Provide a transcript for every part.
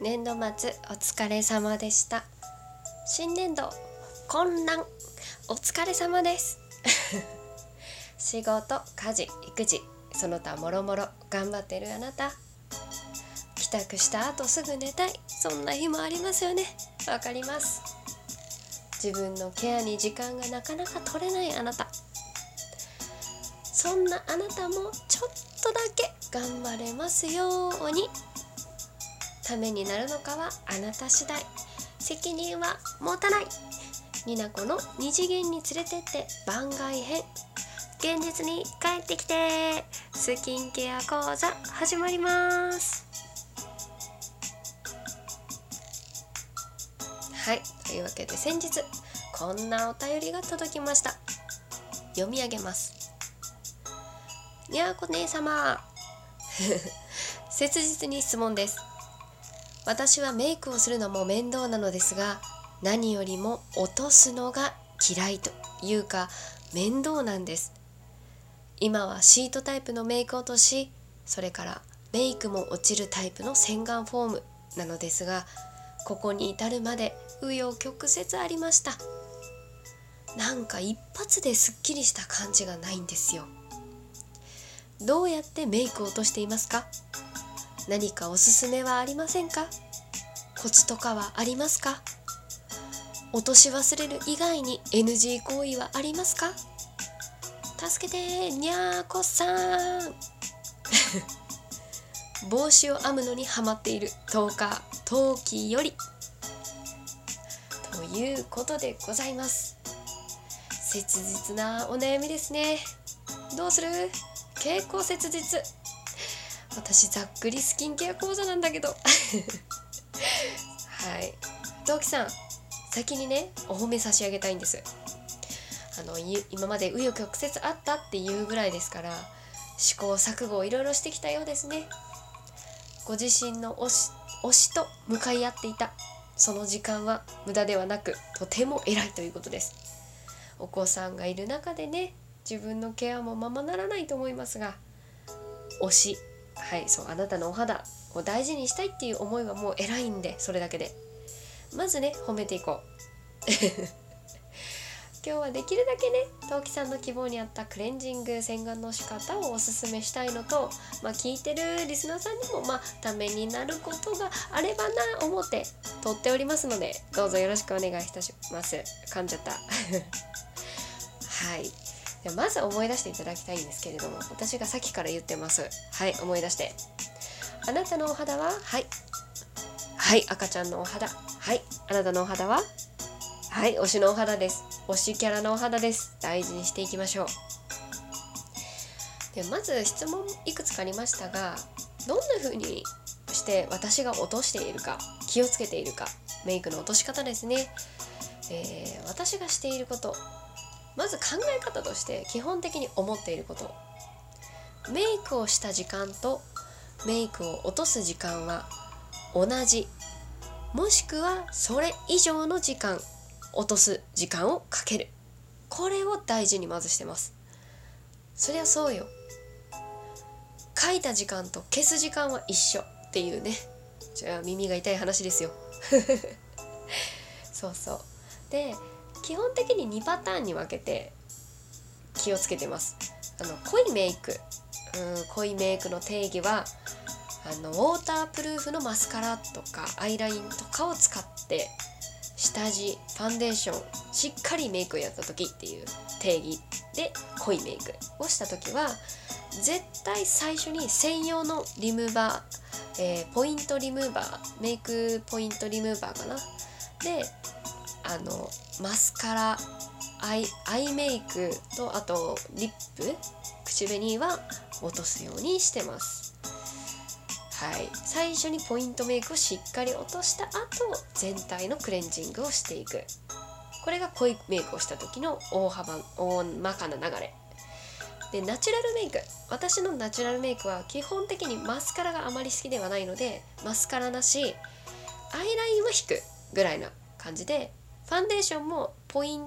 年度末お疲れ様でした。新年度混乱お疲れ様です。仕事家事育児その他もろもろ頑張ってるあなた。帰宅した後すぐ寝たい。そんな日もありますよね。わかります。自分のケアに時間がなかなか取れないあなた。そんなあなたもちょっとだけ頑張れますように。ためになるのかはあなた次第。責任は持たない。になこの二次元に連れてって番外編。現実に帰ってきて。スキンケア講座始まります。はい。というわけで先日こんなお便りが届きました。読み上げます。にゃーこ姉様。切実に質問です。私はメイクをするのも面倒なのですが何よりも落とすのが嫌いというか面倒なんです。今はシートタイプのメイク落としそれからメイクも落ちるタイプの洗顔フォームなのですがここに至るまで紆余曲折ありました。なんか一発ですっきりした感じがないんですよ。どうやってメイクを落としていますか？何かおすすめはありませんか？コツとかはありますか？落とし忘れる以外に NG 行為はありますか？助けてにゃーこさん。帽子を編むのにハマっている。10日陶器より。ということでございます。切実なお悩みですね。どうする？結構切実。私ざっくりスキンケア講座なんだけど。はい。同期さん先にねお褒め差し上げたいんです。あの今まで紆余曲折あったっていうぐらいですから試行錯誤をいろいろしてきたようですね。ご自身の推し推しと向かい合っていたその時間は無駄ではなくとても偉いということです。お子さんがいる中でね自分のケアもままならないと思いますが推しはいそうあなたのお肌を大事にしたいっていう思いはもう偉いんでそれだけで。まずね褒めていこう。今日はできるだけね陶器さんの希望に合ったクレンジング洗顔の仕方をおすすめしたいのと、まあ、聞いてるリスナーさんにもまあためになることがあればな思って撮っておりますのでどうぞよろしくお願いいたします。噛んじゃった。はい。でまず思い出していただきたいんですけれども私がさっきから言ってます。はい思い出して。あなたのお肌は？はい。はい赤ちゃんのお肌。はいあなたのお肌は？はい推しのお肌です。推しキャラのお肌です。大事にしていきましょう。でまず質問いくつかありましたがどんな風にして私が落としているか気をつけているかメイクの落とし方ですね、えー、私がしていること。まず考え方として基本的に思っていること。メイクをした時間とメイクを落とす時間は同じ。もしくはそれ以上の時間落とす時間をかける。これを大事にまずしてます。そりゃそうよ。書いた時間と消す時間は一緒。っていうね。じゃあ耳が痛い話ですよ。そうそう。で基本的に2パターンに分けて気をつけてます。あの濃いメイク。うん濃いメイクの定義はあのウォータープルーフのマスカラとかアイラインとかを使って下地ファンデーションしっかりメイクをやった時っていう定義で濃いメイクをした時は絶対最初に専用のリムーバー、えー、ポイントリムーバーメイクポイントリムーバーかな。であのマスカラアイアイメイクとあとリップ口紅は落とすようにしてます。はい。最初にポイントメイクをしっかり落とした後全体のクレンジングをしていく。これが濃いメイクをした時の大幅大まかな流れ。でナチュラルメイク。私のナチュラルメイクは基本的にマスカラがあまり好きではないのでマスカラなしアイラインは引くぐらいな感じでファンデーションもポイン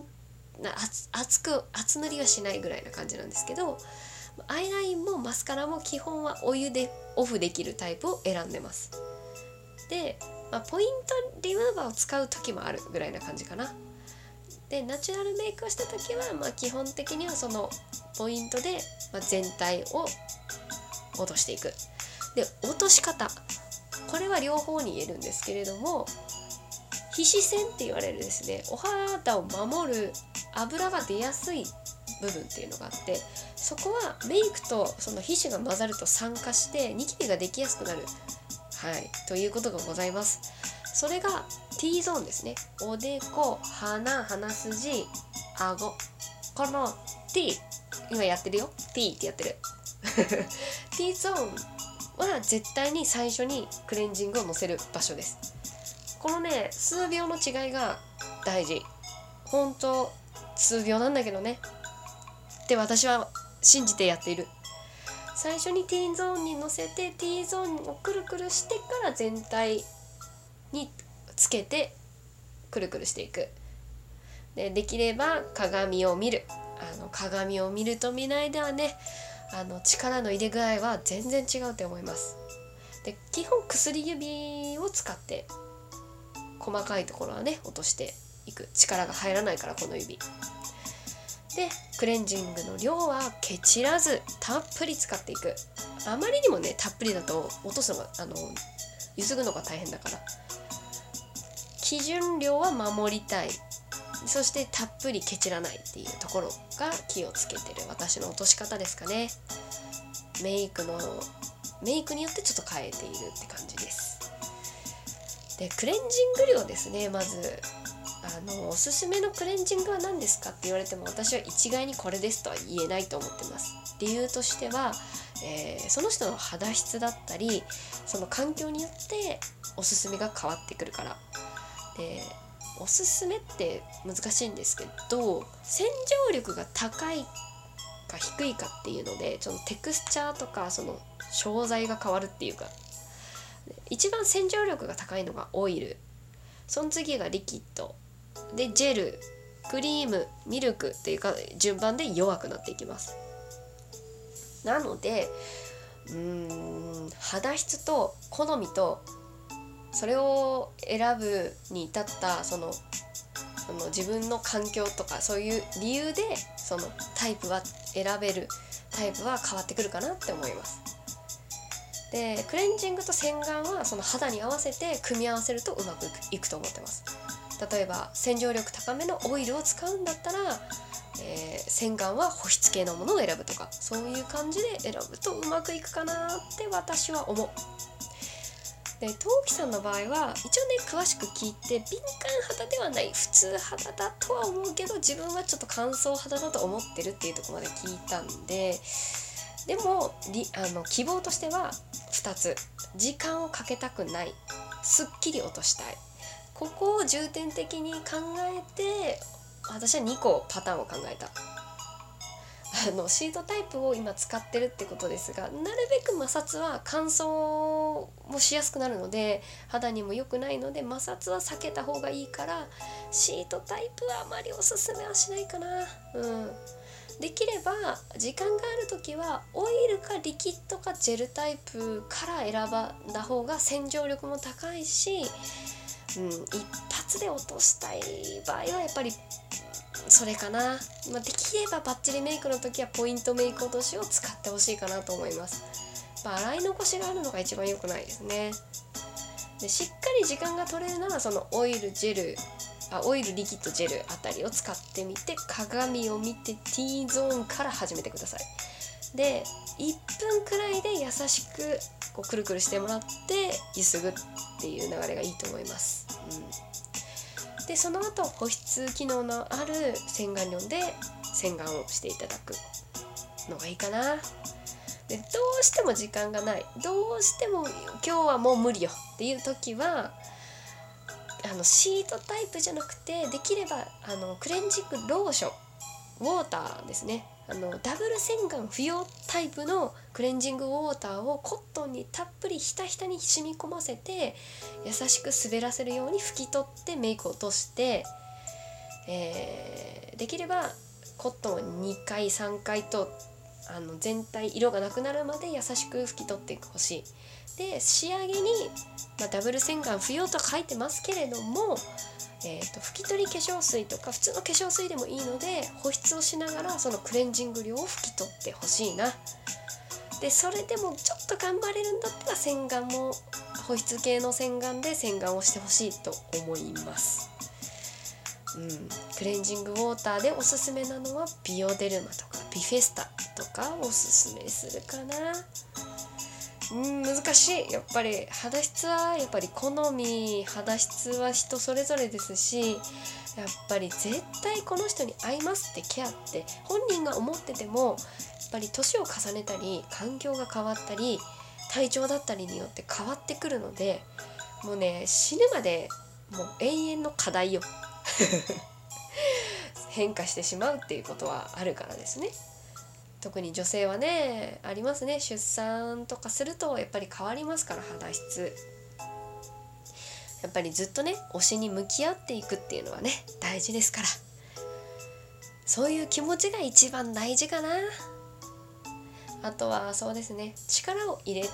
な厚く厚塗りはしないぐらいな感じなんですけどアイラインもマスカラも基本はお湯でオフできるタイプを選んでます。でまあ、ポイントリムーバーを使う時もあるぐらいな感じかな。でナチュラルメイクをした時は、まあ、基本的にはそのポイントで、ま、全体を落としていく。で落とし方。これは両方に言えるんですけれども皮脂腺って言われるですねお肌を守る油が出やすい部分っていうのがあってそこはメイクとその皮脂が混ざると酸化してニキビができやすくなる。はい。ということがございます。それが T ゾーンですね。おでこ鼻鼻筋顎。この T 今やってるよ。T ってやってる。T ゾーンは絶対に最初にクレンジングをのせる場所です。このね数秒の違いが大事。本当数秒なんだけどね。って私は信じてやっている。最初に T ゾーンに乗せて T ゾーンをくるくるしてから全体につけてくるくるしていく。でできれば鏡を見る。あの鏡を見ると見ないではねあの力の入れ具合は全然違うと思います。で基本薬指を使って細かいところはね落としていく。力が入らないからこの指。でクレンジングの量はケチらずたっぷり使っていく。あまりにもねたっぷりだと落とすのがあのゆすぐのが大変だから。基準量は守りたい。そしてたっぷりケチらないっていうところが気をつけてる。私の落とし方ですかね。メイクのメイクによってちょっと変えているって感じです。でクレンジング量ですねまず。あのおすすめのクレンジングは何ですかって言われても私は一概にこれですとは言えないと思ってます。理由としては、えー、その人の肌質だったりその環境によっておすすめが変わってくるから。でおすすめって難しいんですけど洗浄力が高いか低いかっていうのでそのテクスチャーとかその商材が変わるっていうか一番洗浄力が高いのがオイル。その次がリキッド。でジェル。クリーム。ミルクっていうか順番で弱くなっていきます。なのでうーん肌質と好みとそれを選ぶに至ったそのその自分の環境とかそういう理由でそのタイプは選べるタイプは変わってくるかなって思います。でクレンジングと洗顔はその肌に合わせて組み合わせるとうまくいくと思ってます。例えば洗浄力高めのオイルを使うんだったら、えー、洗顔は保湿系のものを選ぶとかそういう感じで選ぶとうまくいくかなって私は思う。で陶器さんの場合は一応ね詳しく聞いて敏感肌ではない普通肌だとは思うけど自分はちょっと乾燥肌だと思ってるっていうとこまで聞いたんででもあの希望としては2つ。時間をかけたくない。すっきり落としたい。ここを重点的に考えて私は2個パターンを考えた。あのシートタイプを今使ってるってことですがなるべく摩擦は乾燥もしやすくなるので肌にも良くないので摩擦は避けた方がいいからシートタイプはあまりおすすめはしないかな。うん。できれば時間がある時はオイルかリキッドかジェルタイプから選ばんだ方が洗浄力も高いし、うん、一発で落としたい場合はやっぱりそれかな、まあ、できればバッチリメイクの時はポイントメイク落としを使ってほしいかなと思います、まあ、洗い残しがあるのが一番良くないですね。でしっかり時間が取れるならそのオイルジェルあオイルリキッドジェルあたりを使ってみて鏡を見て T ゾーンから始めてください。で1分くらいで優しくこうくるくるしてもらってゆすぐっていう流れがいいと思います、うん、でその後保湿機能のある洗顔料で洗顔をしていただくのがいいかな。でどうしても時間がない。どうしても今日はもう無理よっていう時はあのシートタイプじゃなくてできればあのクレンジングローションウォーターですね。あのダブル洗顔不要タイプのクレンジングウォーターをコットンにたっぷりひたひたに染み込ませて優しく滑らせるように拭き取ってメイクを落として、えー、できればコットンを2回3回とあの全体色がなくなるまで優しく拭き取ってほしい。で仕上げに、まあ、ダブル洗顔不要と書いてますけれども、えーと、拭き取り化粧水とか普通の化粧水でもいいので保湿をしながらそのクレンジング量を拭き取ってほしいな。でそれでもちょっと頑張れるんだったら洗顔も保湿系の洗顔で洗顔をしてほしいと思います。うん、クレンジングウォーターでおすすめなのはビオデルマとかビフェスタとかおすすめするかな。うん難しい。やっぱり肌質はやっぱり好み肌質は人それぞれですしやっぱり絶対この人に合いますってケアって本人が思っててもやっぱり年を重ねたり環境が変わったり体調だったりによって変わってくるのでもうね死ぬまでもう永遠の課題よ。変化してしまうっていうことはあるからですね。特に女性はねありますね。出産とかするとやっぱり変わりますから肌質。やっぱりずっとね推しに向き合っていくっていうのはね大事ですから。そういう気持ちが一番大事かな。あとはそうですね力を入れ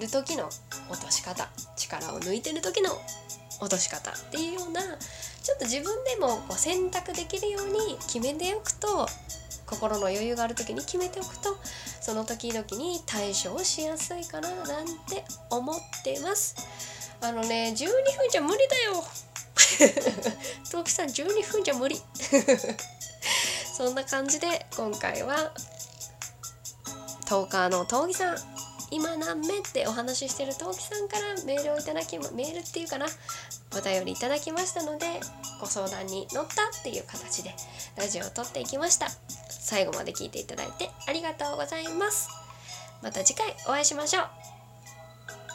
る時の落とし方。力を抜いてる時の落とし方っていうようなちょっと自分でもこう選択できるように決めておくと心の余裕がある時に決めておくとその時々に対処をしやすいかななんて思ってます。あのね12分じゃ無理だよ。ト木さん12分じゃ無理。そんな感じで今回はトーカーの峠さん。今何目ってお話ししてる峠さんからメールをいただきメールっていうかな。お便りいただきましたのでご相談に乗ったっていう形でラジオを撮っていきました。最後まで聞いていただいてありがとうございます。また次回お会いしましょう。